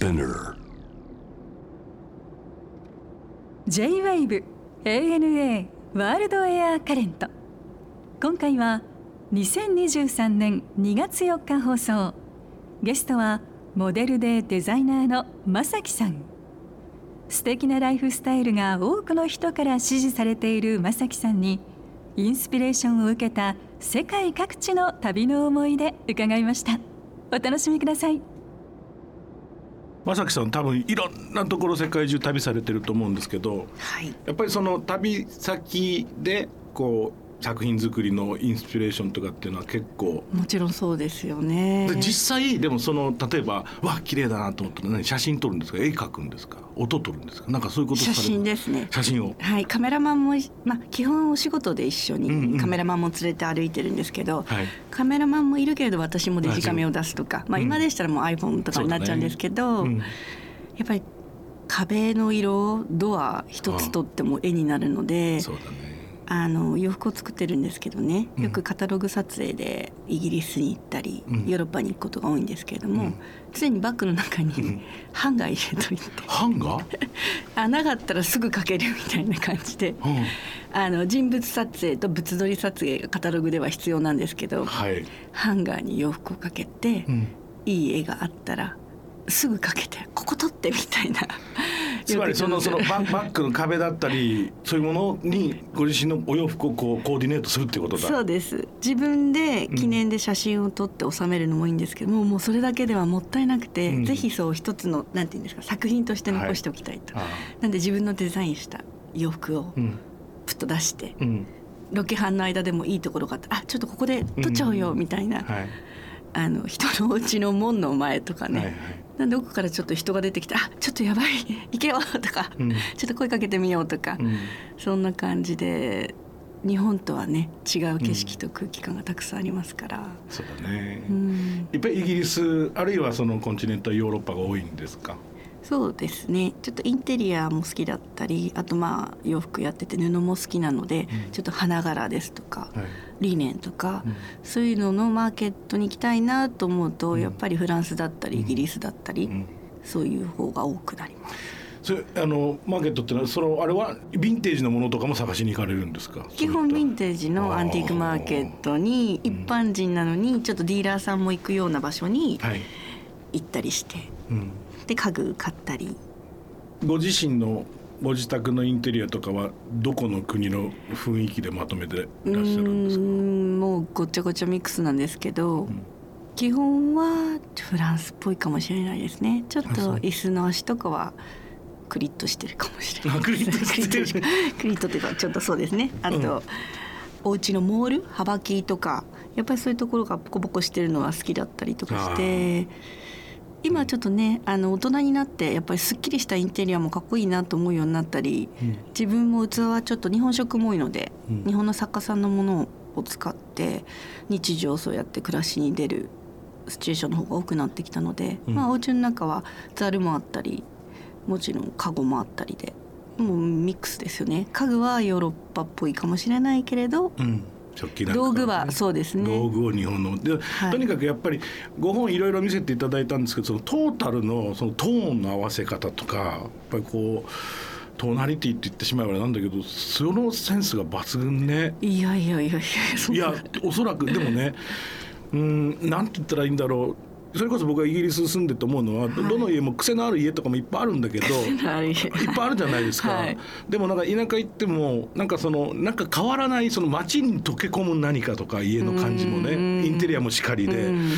Spinner. J-WAVE ANA ワールドエアカレント今回は2023年2月4日放送。ゲストはモデルでデザイナーの正樹さん。素敵なライフスタイルが多くの人から支持されている正樹さんにインスピレーションを受けた世界各地の旅の思い出伺いました。お楽しみください。正樹さん多分いろんなところ世界中旅されてると思うんですけどはい、やっぱりその旅先でこう作品作りのインスピレーションとかっていうのは結構。もちろんそうですよね。で実際でもその例えばわ綺麗だなと思ったら何写真撮るんですか？絵描くんですか？音撮るんですか？なんかそういうことさ写真ですね。写真を。はいカメラマンも、まあ、基本お仕事で一緒うんうんにカメラマンも連れて歩いてるんですけど、はい。カメラマンもいるけれど私もデジカメを出すとか、まあ、うん。今でしたらもう iPhone とかになっちゃうんですけど、うん。やっぱり壁の色ドア一つとっても絵になるのでそうだねあの洋服を作ってるんですけどね。うん。よくカタログ撮影でイギリスに行ったり、うん。ヨーロッパに行くことが多いんですけれども、うん。常にバッグの中うん。にハンガー入れといて、ハンガー、あなかったらすぐかけるみたいな感じで。うん。あの人物撮影と物撮り撮影がカタログでは必要なんですけどはい、ハンガーに洋服をかけて、うん。いい絵があったらすぐかけてここ撮ってみたいな。つまりそのそのババッグの壁だったりそういうものにご自身のお洋服をこうコーディネートするっていうことだ。そうです。自分で記念で写真を撮って収めるのもいいんですけども、もうそれだけではもったいなくて、うん。ぜひそう一つのなんていうんですか作品として残しておきたいと、あなんで自分のデザインした洋服をプッと出して、うん。ロケハンの間でもいいところがあったらあちょっとここで撮っちゃおうようん。みたいな、はいあの人のお家の門の前とかね、はいはい。なんで奥からちょっと人が出てきて「あちょっとやばい行けよ」とか、うん。ちょっと声かけてみよう」とか、うん。そんな感じで日本とはね違う景色と空気感がたくさんありますから。そうだね、うん。やっぱりイギリスあるいはそのコンチネンタルヨーロッパが多いんですか？そうですね。ちょっとインテリアも好きだったりあとまあ洋服やってて布も好きなので、うん。ちょっと花柄ですとか、はい。リネンとか、うん。そういうののマーケットに行きたいなと思うと、うん。やっぱりフランスだったりうん。イギリスだったり、うん。そういう方が多くなります。それあのマーケットってのはそのあれはヴィンテージのものとかも探しに行かれるんですか？基本ヴィンーテージのアンティークマーケットにうん一般人なのにちょっとディーラーさんも行くような場所にはい、行ったりして。うん、で家具買ったり。ご自身のご自宅のインテリアとかはどこの国の雰囲気でまとめていらっしゃるんですか？うーんもうごちゃごちゃミックスなんですけど、ん基本はフランスっぽいかもしれないですね。ちょっと椅子の足とかはクリッとしてるかもしれないあクリッとしてる。クリッとっていうかちょっとそうですね。あと、うん。お家のモール？幅木とか。やっぱりそういうところがボコボコしてるのは好きだったりとかして今ちょっとねあの大人になってやっぱりすっきりしたインテリアもかっこいいなと思うようになったり、うん。自分も器はちょっと日本食も多いので、うん。日本の作家さんのものを使って日常そうやって暮らしに出るシチュエーションの方が多くなってきたので、うん。まあお家の中はザルもあったりもちろん家具もあったりでもうミックスですよね。家具はヨーロッパっぽいかもしれないけれどうん食器なんか道具はそうですね。道具を日本の。で、はい。とにかくやっぱり5本いろいろ見せていただいたんですけどそのトータルのそのトーンの合わせ方とかやっぱりこうトーナリティって言ってしまえばなんだけどそのセンスが抜群ね。いやいやいやいやいやおそらくでもねうんなんて言ったらいいんだろうそれこそ僕がイギリス住んでて思うのは、どどの家も癖のある家とかもいっぱいあるんだけどはいいっぱいあるじゃないですか、はい。でもなんか田舎行ってもなんかそのなんか変わらないその街に溶け込む何かとか家の感じもねうん。インテリアもしかりで。うん。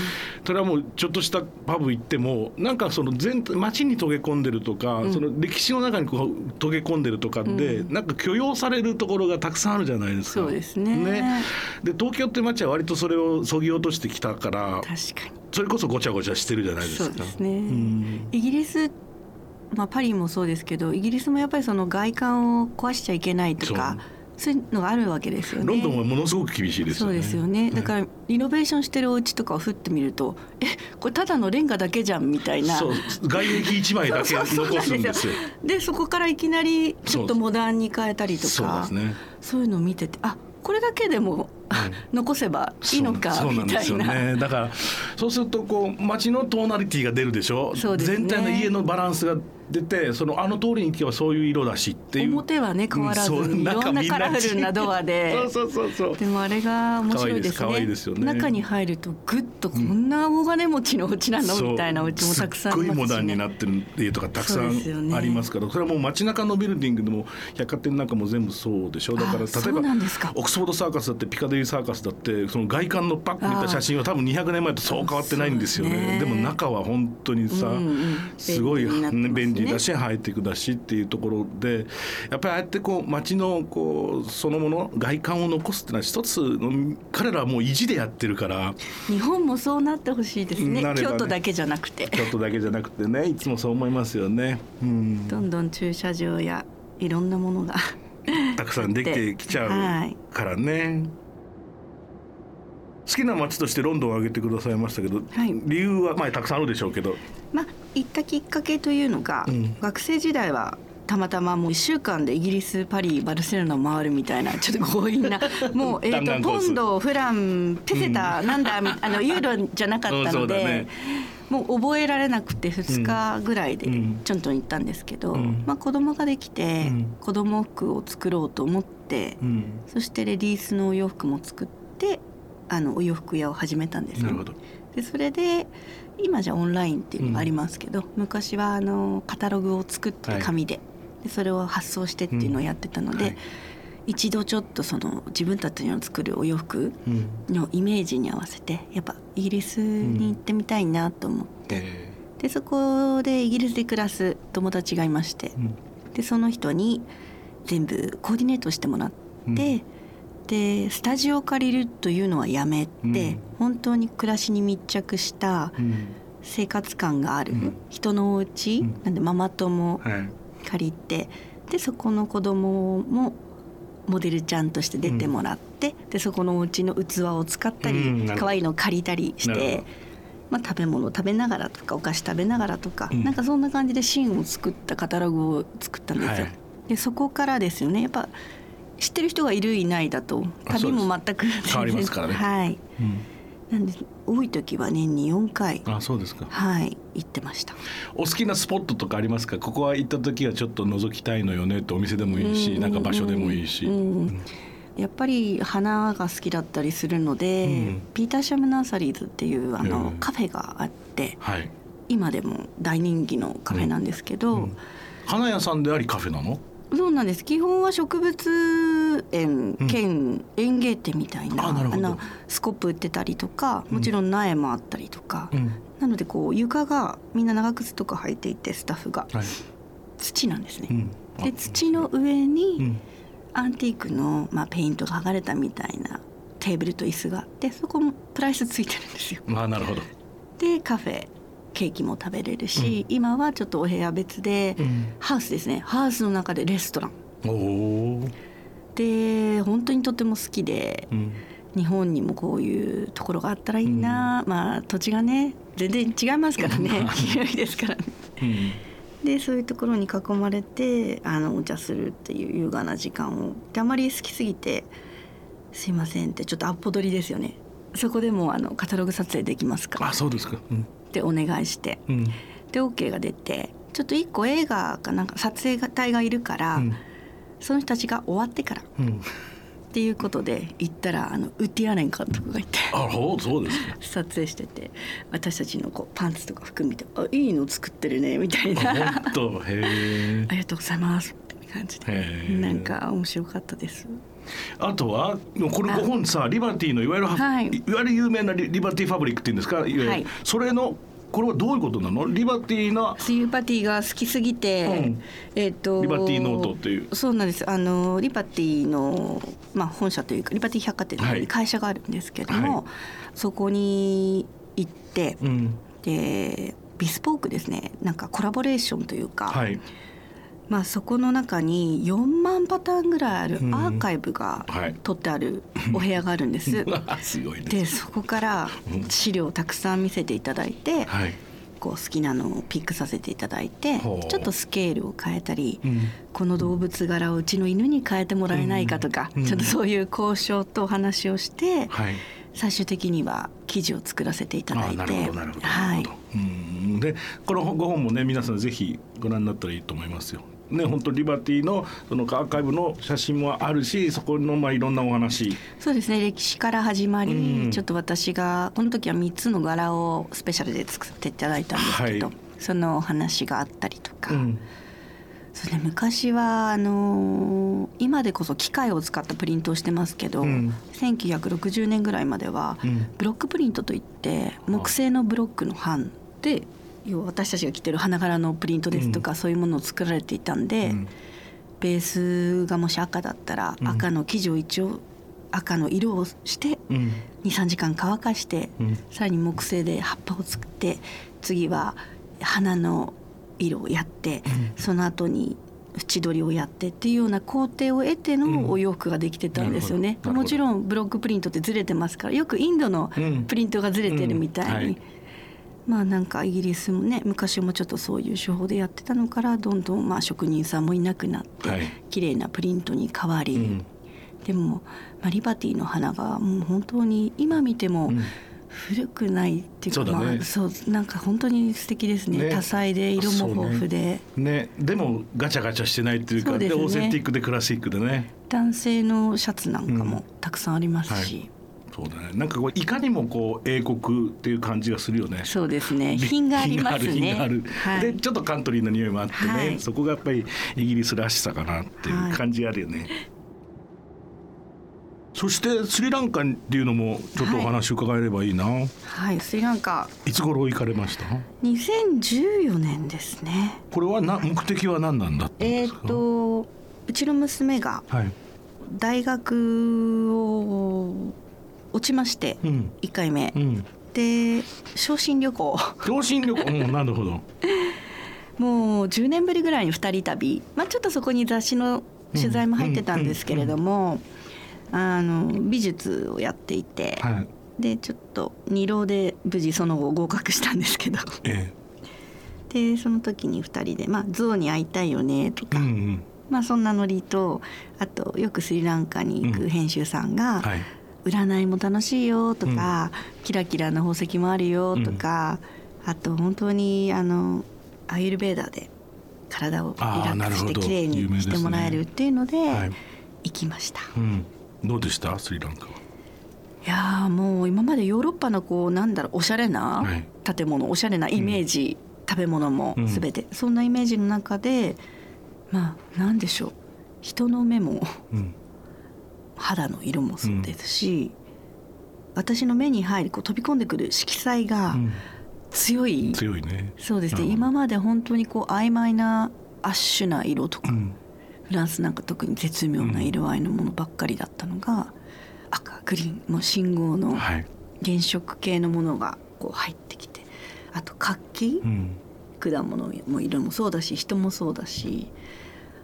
それはもうちょっとしたパブ行ってもなんかその全体街に溶け込んでるとか、その歴史の中にこう溶け込んでるとかで、なんか許容されるところがたくさんあるじゃないですか。そうですね。で東京って街は割とそれをそぎ落としてきたから確かにそれこそごちゃごちゃしてるじゃないですか。そうですね、うんイギリスまあパリもそうですけどイギリスもやっぱりその外観を壊しちゃいけないとかそういうのがあるわけですよね。ロンドンはものすごく厳しいですよね。そうですよね。だからリノベーションしてるお家とかをふってみると、え、これただのレンガだけじゃんみたいな。そう外壁一枚だけ残すんですよ。でそこからいきなりちょっとモダンに変えたりとか、そうですね。そういうのを見てて、あ、これだけでも残せばいいのかそうなんですよみたいな。ね。だからそうするとこう街のトーナリティが出るでしょ？そうね。全体の家のバランスが出てそのあの通りに行けばそういう色だしっていう。表はね変わらずにいろんなカラフルなドアで。そうそうそうそう。でもあれが面白いですね。ですよね。中に入るとぐっとこんな大金持ちのお家なの、そう。みたいなお家もたくさんありますし、ね、すっごいモダンになってる家とかたくさんありますから。それはもう街中のビルディングでも百貨店なんかも全部そうでしょ。だから例えばオックスフォードサーカスだってピカデリーサーカスだってその外観のパック見た写真は多分200年前とそう変わってないんですよね。でも中は本当にさ、うんうん。すごい便便利だしハイテクだしっていうところでやっぱりああやってこう街のこうそのもの外観を残すっていうのは一つの彼らはもう意地でやってるから。日本もそうなってほしいですね。ね。京都だけじゃなくて。ちょっとだけじゃなくてねいつもそう思いますよね。うん。どんどん駐車場やいろんなものが。たくさんできてきちゃはいうからね。好きな街としてロンドンを挙げてくださいましたけど、はい。理由はまあたくさんあるでしょうけど、まあ行ったきっかけというのが、うん。学生時代はたまたまもう1週間でイギリスパリバルセロナを回るみたいなちょっと強引な もう、えー、とポンドフランペセタ、なんだみあのユーロじゃなかったので、ね。もう覚えられなくて2日ぐらいでうん。ちょんちょん行ったんですけど、うん。まあ、子供ができて、うん。子供服を作ろうと思って、うん、そしてレディースのお洋服も作ってあのお洋服屋を始めたんですね。なるほど。でそれで今じゃオンラインっていうのがありますけど、昔はあのカタログを作ってはい。紙で,、でそれを発送してっていうのをやってたので、はい一度ちょっとその自分たちの作るお洋服うん、のイメージに合わせてやっぱイギリスに行ってみたいなと思って、えでそこでイギリスで暮らす友達がいましてでその人に全部コーディネートしてもらって、うんでスタジオを借りるというのはやめて、うん。本当に暮らしに密着したうん。生活感がある。うん。人のお家、うん。なんでママ友はい。借りてでそこの子供もモデルちゃんとして出てもらって、でそこのお家の器を使ったり、うん可愛いのを借りたりしてど。まあ、食べ物食べながらとかお菓子食べながらとか、うん。なんかそんな感じでシーンを作ったカタログを作ったんですよ。はい。でそこからですよね。やっぱ知ってる人がいるいないだと旅も全く。変わりますからね。はい。うん。なんで多い時は年に4回。あそうですか。はい。行ってました。お好きなスポットとかありますか？ここは行った時はちょっと覗きたいのよねってお店でもいいし、うん。なんか場所でもいいし。うんやっぱり花が好きだったりするので、うん。ピーターシャムナーサリーズっていうあの、うん。カフェがあってはい。今でも大人気のカフェなんですけど、うん。花屋さんでありカフェなの？そうなんです基本は植物園兼園芸店みたいな,、あのスコップ売ってたりとかもちろん苗もあったりとか、うん。なのでこう床がみんな長靴とか履いていてスタッフがはい。土なんですね。うん。あで土の上に、うん。アンティークの、まあ、ペイントが剥がれたみたいなテーブルと椅子があってそこもプライスついてるんですよ。あなるほど。でカフェケーキも食べれるし、今はちょっとお部屋別で、うんハウスですねハウスの中でレストラン。で本当にとても好きでうん。日本にもこういうところがあったらいいな、まあ土地がね全然違いますからね広いですからね。うん。でそういうところに囲まれてあのお茶するっていう優雅な時間をであまり好きすぎて「すいません」ってちょっとアッポ取りですよねそこでもあのカタログ撮影できますかあそうですか。うん。ってお願いしてうん。で OK が出てちょっと一個映画かなんか撮影隊がいるから、うんその人たちが終わってからっうん。ていうことで行ったらあのウッディ・アレン監督がいて。あそうですか。撮影してて私たちのこうパンツとか服見て「あいいの作ってるね」みたいな本当へえあ。りがとうございます感じへでー。なんか面白かったです。あとはこれ5本さリバティのいわゆる、はい。い、わゆる有名なリリバティファブリックっていうんですか？はい。それのこれはどういうことなの？リバティなスユーパティが好きすぎて、うん。えっ、とリバティノートっていう。そうなんです。あのリバティの、まあ、本社というかリバティ百貨店はい。に会社があるんですけども、はい。そこに行って、うん。でビスポークですね。なんかコラボレーションというか、はいまあ、そこの中に4万パターンぐらいあるうん。アーカイブがはい取ってあるお部屋があるんです。でそこから資料をたくさん見せていただいてはい。こう好きなのをピックさせていただいてちょっとスケールを変えたり、うん。この動物柄をうちの犬に変えてもらえないかとか、うん。ちょっとそういう交渉とお話をして、はい。最終的には記事を作らせていただいてはい。でこの5本もね皆さんぜひご覧になったらいいと思いますよ。ね本当リバティのそのアーカイブの写真もあるしそこのまあいろんなお話。そうですね。歴史から始まり、うん。ちょっと私がこの時は3つの柄をスペシャルで作っていただいたんですけど、はい。そのお話があったりとか、うん。そうね、昔はあのー今でこそ機械を使ったプリントをしてますけど、うん。1960年ぐらいまではうん。ブロックプリントといって木製のブロックの版で要は私たちが着てる花柄のプリントですとか、そういうものを作られていたんで、うん。ベースがもし赤だったらうん。赤の生地を一応赤の色をしてうん。23時間乾かして、うん。さらに木製で葉っぱを作って次は花の色をやって、その後に縁取りをやってっていうような工程を得てうん。のお洋服ができてたんですよね。なるほど。なるほどもちろんブロックプリントってずれてますからよくインドのうん。プリントがずれてるみたいに、うん。はいまあなんかイギリスもね昔もちょっとそういう手法でやってたのからどんどんまあ職人さんもいなくなって、はい。綺麗なプリントに変わり、うん。でも、まあ、リバティの花がもう本当に今見てもうん。古くないっていうか、そうだね。まあ、そうなんか本当に素敵ですね。ね。多彩で色も豊富で、ね。でもガチャガチャしてないっていうかでオーセンティックでクラシックでね。男性のシャツなんかうん。もたくさんありますし、そうだね。なんかこういかにもこう英国っていう感じがするよね。そうですね。品がありますね。品がある品がある。はい。でちょっとカントリーの匂いもあってね、はい。そこがやっぱりイギリスらしさかなっていう感じあるよね、そしてスリランカっていうのもちょっとお話伺えればいいな、い、はいスリランカ。つ頃行かれました？2014年ですね。これはな目的は何なんだったんえっ、ですか、とうちの娘がはい、大学を落ちましてうん。1回目、うん。で昇進旅行。同心旅行？うんなるほど。もう10年ぶりぐらいに2人旅、まあ、ちょっとそこに雑誌の取材も入ってたんですけれども、あの美術をやっていて、はい。でちょっと二浪で無事その後合格したんですけど。えでその時に2人で「まあ、象に会いたいよね」とか、えうんうん。まあ、そんなノリとあとよくスリランカに行く編集さんがはい「占いも楽しいよ」とか、キラキラな宝石もあるよ」とか、あと本当にあのアーユルベーダーで体をリラックスしてなるほど。綺麗にしてもらえるっていうのではい。行きました。うん。どうでした？スリランカは。いやーもう今までヨーロッパのこうなんだろうおしゃれなはい。建物、おしゃれなイメージ、食べ物もうん。全て、そんなイメージの中でまあなんでしょう。人の目もうん肌の色もそうですし、私の目に入りこう飛び込んでくる色彩がうん。強い、強いね。そうですね。今まで本当にこう曖昧なアッシュな色とか、うん。フランスなんか特に絶妙な色合いのものばっかりだったのが、赤グリーンもう信号のはい。原色系のものがこう入ってきてあと活気、うん。果物も色もそうだし人もそうだし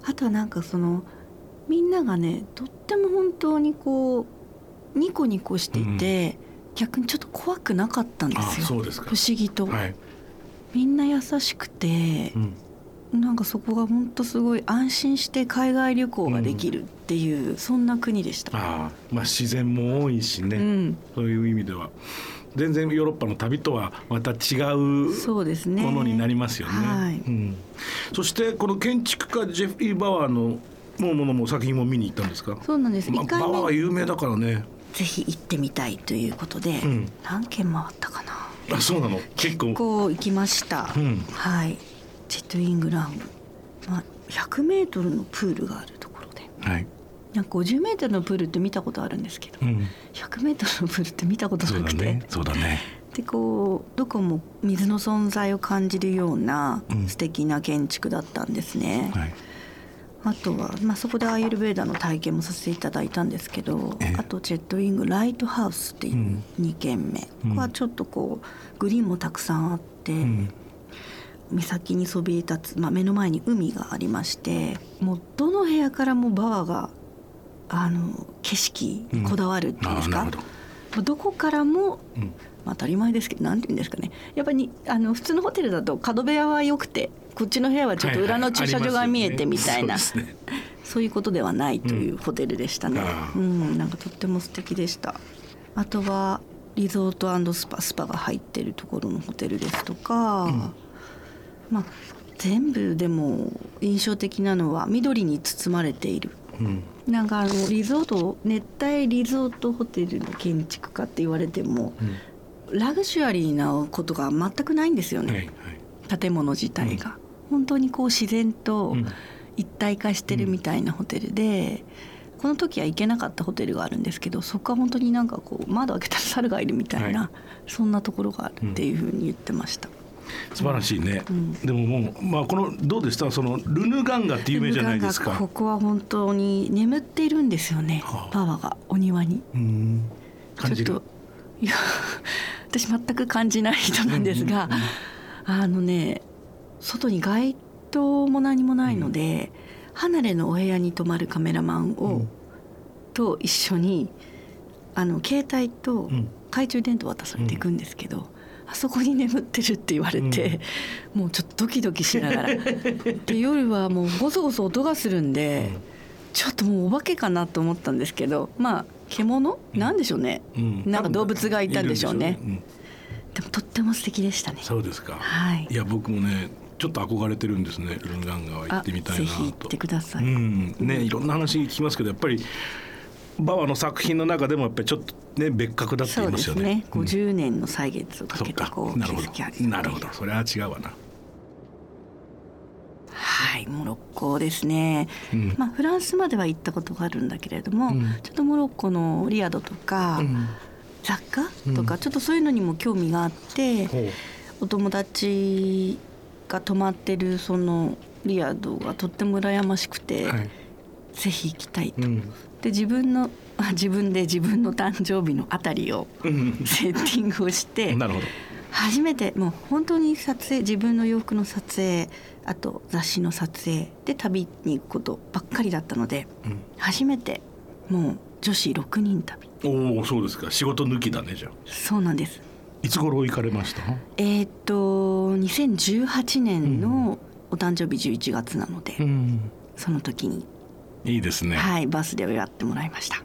あとはなんかそのみんながねとっても本当にこうニコニコしていて、逆にちょっと怖くなかったんであすよ不思議と、はい。みんな優しくてう、ん。なんかそこが本当すごい安心して海外旅行ができるっていう、そんな国でした。ああまあ自然も多いしね、うん、そういう意味では。全然ヨーロッパの旅とはまた違うそうですね。ものになりますよね。はい。うん、そしてこの建築家ジェフリー・バワーのものも作品も見に行ったんですか？そうなんです。ま回バワーは目有名だからね。ぜひ行ってみたいということで、うん何軒回ったかな？あそうなの？結構。こう行きました。うんはい。ジェットイングランド、まあ100メートルのプールがあるところで、はい。なんか50メートルのプールって見たことあるんですけど、うん。100メートルのプールって見たことなくて、だね。そうだね。でこうどこも水の存在を感じるようなうん素敵な建築だったんですね。はい。あとは、まあ、そこでアーユルベーダの体験もさせていただいたんですけどええあとジェットウィングライトハウスっていううん2軒目、うんここはちょっとこうグリーンもたくさんあって、うん。岬にそびえ立つ、まあ、目の前に海がありましてもうどの部屋からもバワがあの景色にこだわるっていうんですか、ああなるほど。こからもうん。まあ、当たり前ですけど何て言うんですかねやっぱりあの普通のホテルだと角部屋は良くてこっちの部屋はちょっと裏の駐車場が見えてみたいな、そうですね。そういうことではないというホテルでしたね。あー。うん、なんかとっても素敵でした。あとはリゾートスパスパが入ってるところのホテルですとか、まあ全部でも印象的なのは緑に包まれている。うん。なんかあのリゾート熱帯リゾートホテルの建築家って言われても、ラグジュアリーなことが全くないんですよね。はいはい。建物自体が、本当にこう自然とうん。一体化してるみたいなホテルで、この時は行けなかったホテルがあるんですけどそこは本当になんかこう窓開けたら猿がいるみたいな、はそんなところがあるっていうふうに言ってました。素晴らしいね、うん。でももうまあこのどうでした？そのルヌガンガって有名じゃないですか。ここは本当に眠っているんですよね、はあ。パワーがお庭に。うん。感じる？ちょっといや 私全く感じない人なんですが、あのね外に街灯も何もないので、離れのお部屋に泊まるカメラマンを、うん。と一緒にあの携帯とうん。懐中電灯渡されていくんですけど、あそこに眠ってるって言われて、もうちょっとドキドキしながら。で夜はもうゴソゴソ音がするんで、ちょっともうお化けかなと思ったんですけどまあ獣？なんでしょうね、うん。なんか動物がいたんでしょうね。でもとっても素敵でしたね。うんそうですか、はい。いや僕もねちょっと憧れてるんですねルヌガンガは。行あってみたいなぜひ行っとてください、うん。ねいろんな話聞きますけどやっぱりバワの作品の中でもやっぱりちょっとね別格だってそ言いうますよね。ですね。うん。50年の歳月をかけてこう築き上げどなるほど。それは違うわな。はいモロッコですね、うん。まあフランスまでは行ったことがあるんだけれども、うん。ちょっとモロッコのリヤドとか、うん。雑貨とか、うん。ちょっとそういうのにも興味があって、お友達が泊まってるそのリヤドがとっても羨ましくて、はい。ぜひ行きたいと。うん。で自分のあ自分で自分の誕生日のあたりをうん。セッティングをして なるほど。初めてもう本当に撮影自分の洋服の撮影あと雑誌の撮影で旅に行くことばっかりだったのでうん。初めてもう女子6人旅。おおそうですか。仕事抜きだねじゃあ。そうなんですいつ頃行かれました？えーっと2018年のお誕生日11月なので、ん。その時に、いいですね、はいバースデーをやってもらいました。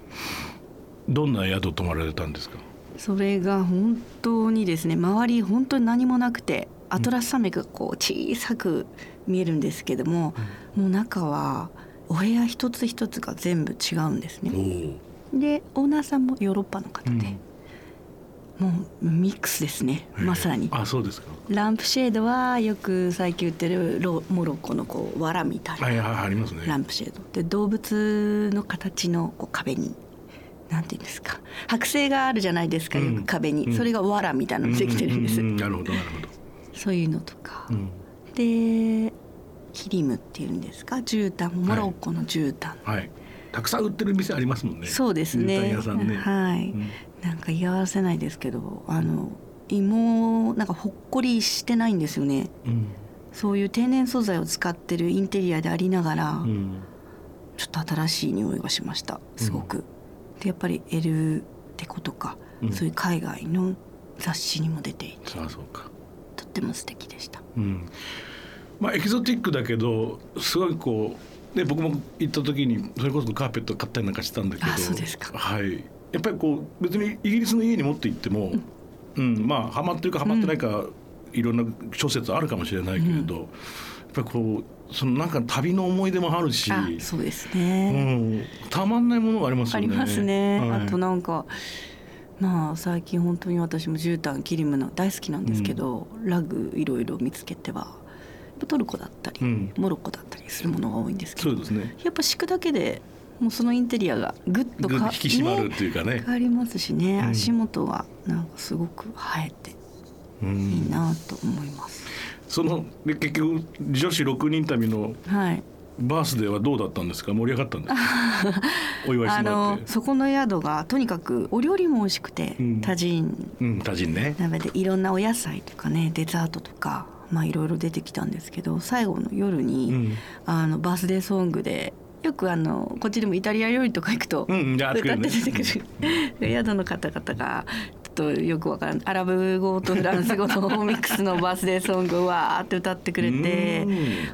どんな宿泊まられたんですか？それが本当にですね周り本当に何もなくてアトラス山脈がこう小さく見えるんですけども、もう中はお部屋一つ一つが全部違うんですおね。おでオーナーさんもヨーロッパの方で、もうミックスですね。まさに。あそうですか。ランプシェードはよく最近売ってるロモロッコのこう藁みたいな。はいはいありますね。ランプシェード。で動物の形のこう壁になんていうんですか。剥製があるじゃないですか、うん。よく壁に、うん。それが藁みたいなのできてるんです、うううなるほどなるほど、そういうのとか、うん。でキリムっていうんですか。絨毯モロッコの絨毯、はい。たくさん売ってる店ありますもんね。そうですね。絨毯屋さんね。はい、うんなんか言い合わせないですけどあの芋なんかほっこりしてないんですよね。うん。そういう天然素材を使ってるインテリアでありながら、うん。ちょっと新しい匂いがしました。すごく。でやっぱりエルテコとか、うん。そういう海外の雑誌にも出ていてそうそうか。とっても素敵でした。うん。まあエキゾティックだけどすごいこうね僕も行った時にそれこそカーペット買ったりなんかしたんだけどあそうですか。はいやっぱりこう別にイギリスの家に持って行っても、うんまあハマってるかハマってないか、いろんな諸説あるかもしれないけれど、やっぱりこうそのなんか旅の思い出もあるしあそうですうね。ん、たまんないものがありますよね。ありますね。はいあとなんかまあ最近本当に私も絨毯キリムの大好きなんですけど、ラグいろいろ見つけてはトルコだったり、うんモロッコだったりするものが多いんですけどそうですね。やっぱ敷くだけでもうそのインテリアがぐっとか引き締まるねっていうかね。変わりますしね、うん足元がなんかすごく映えてういいん、なと思います。そので結局女子6人旅のはい。バースデーはどうだったんですか？盛り上がったんですか？お祝いしあてもらって。のそこの宿がとにかくお料理も美味しくて、うん多人うん、多人ね。鍋でいろんなお野菜とかねデザートとかまあいろいろ出てきたんですけど最後の夜に、うん、あのバースデーソングでよくあのこっちでもイタリア料理とか行くと、うん、歌って出てくる。る宿の方々がとよくわからないアラブ語とフランス語のミックスのバースデーソングをわーって歌ってくれて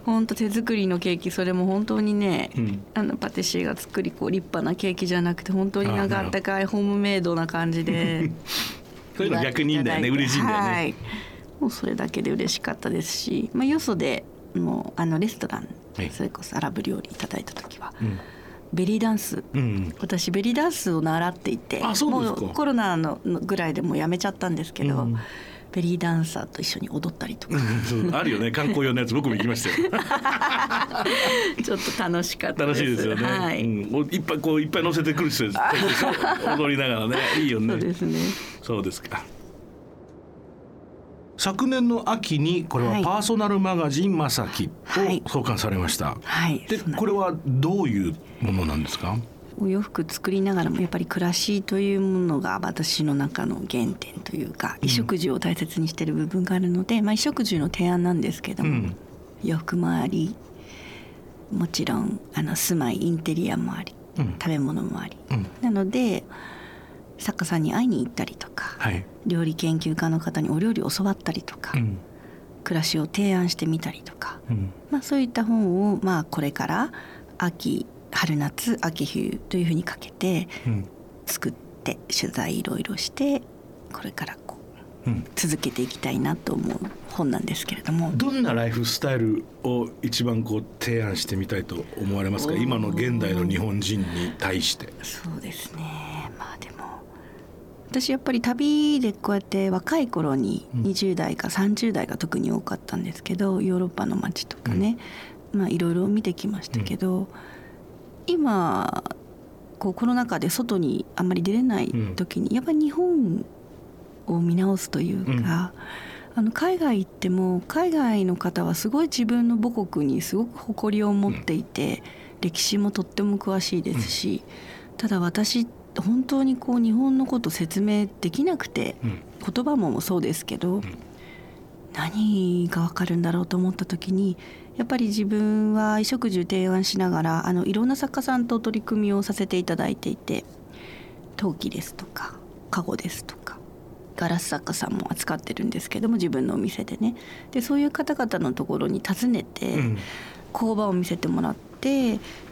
本当手作りのケーキそれも本当にね、うん、あのパティシエが作りこう立派なケーキじゃなくて本当になんかあったかい。ホームメイドな感じで そういうの逆にいいんだよね嬉しいんだよね、はい、もうそれだけで嬉しかったですし、まあ、よそでもうあのレストラン、はい、それこそアラブ料理いただいた時は、うん。ベリーダンス、うん、私ベリーダンスを習っていてもうコロナのぐらいでもうやめちゃったんですけど、うん、ベリーダンサーと一緒に踊ったりとか、うん、あるよね。観光用のやつ僕も行きましたよ。ちょっと楽しかった楽しいですよね、はい、うん、いっぱいこういっぱい乗せてくる人です踊りながらね。いいよね。そうですね。そうですか昨年の秋にこれはパーソナルマガジンまさきを創刊されました。はい。でこれはどういうものなんですか？お洋服作りながらもやっぱり暮らしというものが私の中の原点というか衣食住を大切にしている部分があるので、うん、まあ、衣食住の提案なんですけども、うん、洋服もありもちろんあの住まいインテリアもあり、うん、食べ物もあり、なので作家さんに会いに行ったりとか、はい、料理研究家の方にお料理を教わったりとか、うん、暮らしを提案してみたりとか、うん、まあ、そういった本を、まあ、これから秋春夏秋冬というふうにかけて作って取材いろいろしてこれからこう、うん、続けていきたいなと思う本なんですけれども。どんなライフスタイルを一番こう提案してみたいと思われますか？今の現代の日本人に対して。そうですね私やっぱり旅でこうやって若い頃に20代か30代が特に多かったんですけどヨーロッパの街とかね、まあいろいろ見てきましたけど、今こうコロナ禍で外にあんまり出れない時にやっぱり日本を見直すというか、あの海外行っても海外の方はすごい自分の母国にすごく誇りを持っていて、歴史もとっても詳しいですし、ただ私本当にこう日本のこと説明できなくて、うん、言葉もそうですけど、うん、何が分かるんだろうと思った時にやっぱり自分は衣食住提案しながらあのいろんな作家さんと取り組みをさせていただいていて陶器ですとかカゴですとかガラス作家さんも扱ってるんですけども自分のお店でね。でそういう方々のところに訪ねて、うん、工場を見せてもらって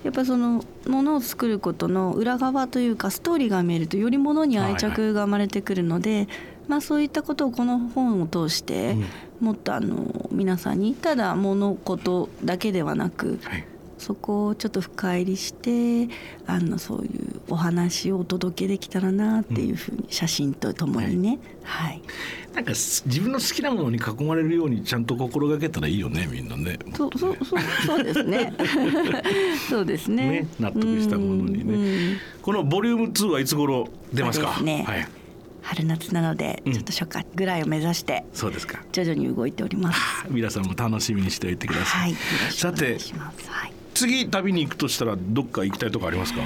やっぱそのものを作ることの裏側というかストーリーが見えるとよりものに愛着が生まれてくるので、はいはい、まあ、そういったことをこの本を通して、もっとあの皆さんにただ物事だけではなく、はいそこをちょっと深入りしてあのそういうお話をお届けできたらなっていうふうに、写真とともにね、はい、はい、なんか自分の好きなものに囲まれるようにちゃんと心がけたらいいよねみんなね。そうそうそうそうですね。そうですね、ね、納得したものにね、うんうん、このボリューム2はいつ頃出ますか？すね、はい。春夏なのでちょっと初夏ぐらいを目指して、うん、そうですか。徐々に動いております。皆さんも楽しみにしておいてください、はい、さて、はい、次旅に行くとしたらどっか行きたいとこありますか？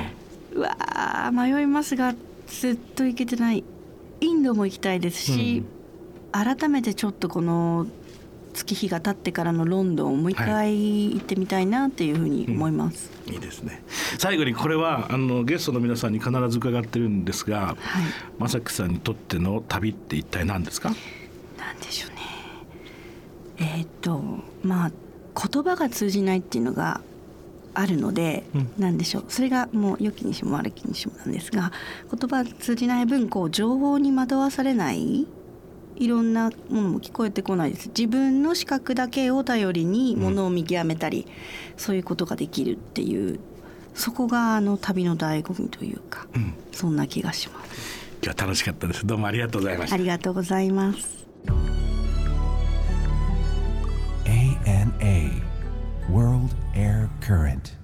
うわ迷いますがずっと行けてないインドも行きたいですし、うん、改めてちょっとこの月日が経ってからのロンドンをもう一回行ってみたいなっていうふうに思います、はい。うん、いいですね。最後にこれはあのゲストの皆さんに必ず伺ってるんですが、はい、正樹さんにとっての旅って一体何ですか？何でしょうね。えー、っとまあ言葉が通じないっていうのがあるので、うん、何でしょう。それがもう良きにしも悪きにしもなんですが言葉通じない分こう情報に惑わされないいろんなものも聞こえてこないです。自分の視覚だけを頼りにものを見極めたり、うん、そういうことができるっていうそこがあの旅の醍醐味というか、うん、そんな気がします。今日は楽しかったです。どうもありがとうございました。ありがとうございます。ANA World Air Current